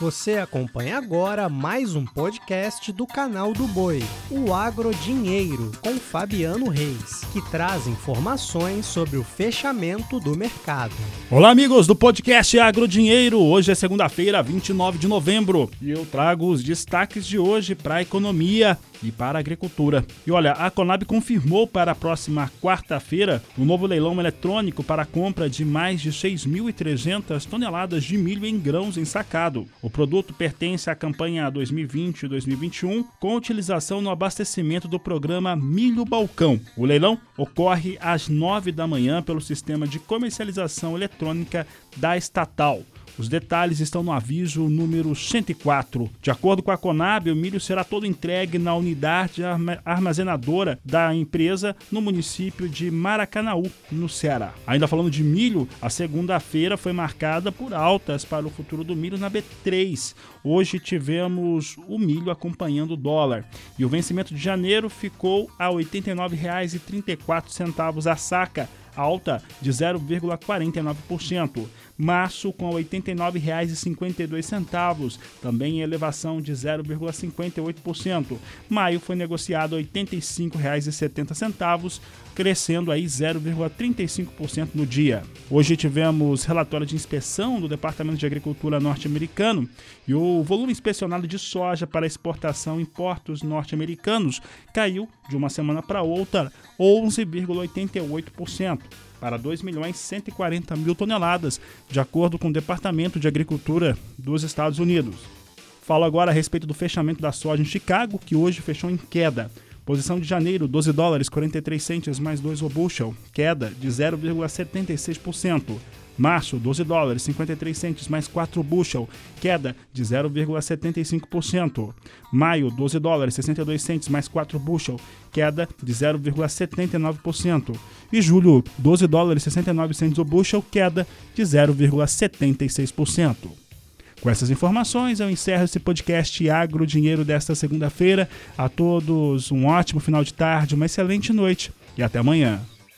Você acompanha agora mais um podcast do canal do Boi, o Agro Dinheiro, com Fabiano Reis, que traz informações sobre o fechamento do mercado. Olá, amigos do podcast Agro Dinheiro. Hoje é segunda-feira, 29 de novembro, e eu trago os destaques de hoje para a economia e para a agricultura. E olha, a Conab confirmou para a próxima quarta-feira um novo leilão eletrônico para a compra de mais de 6.300 toneladas de milho em grãos ensacado. O produto pertence à campanha 2020-2021 com utilização no abastecimento do programa Milho Balcão. O leilão ocorre às 9 da manhã pelo sistema de comercialização eletrônica da estatal. Os detalhes estão no aviso número 104. De acordo com a Conab, o milho será todo entregue na unidade armazenadora da empresa no município de Maracanaú, no Ceará. Ainda falando de milho, a segunda-feira foi marcada por altas para o futuro do milho na B3. Hoje tivemos o milho acompanhando o dólar e o vencimento de janeiro ficou a R$ 89,34 a saca alta de 0,49%. Março com R$ 89,52, também em elevação de 0,58%. Maio foi negociado R$ 85,70, crescendo aí 0,35% no dia. Hoje tivemos relatório de inspeção do Departamento de Agricultura norte-americano e o volume inspecionado de soja para exportação em portos norte-americanos caiu de uma semana para outra 11,88% para 2 milhões 140 mil toneladas, de acordo com o Departamento de Agricultura dos Estados Unidos. Falo agora a respeito do fechamento da soja em Chicago, que hoje fechou em queda. Posição de janeiro, 12 dólares 43 centes mais 2 o bushel, queda de 0,76%. Março, 12 dólares 53 centes mais 4 bushel, queda de 0,75%. Maio, 12 dólares 62 centes mais 4 bushel, queda de 0,79%. E julho, 12 dólares 69 centes o bushel, queda de 0,76%. Com essas informações, eu encerro esse podcast Agro Dinheiro desta segunda-feira. A todos um ótimo final de tarde, uma excelente noite e até amanhã.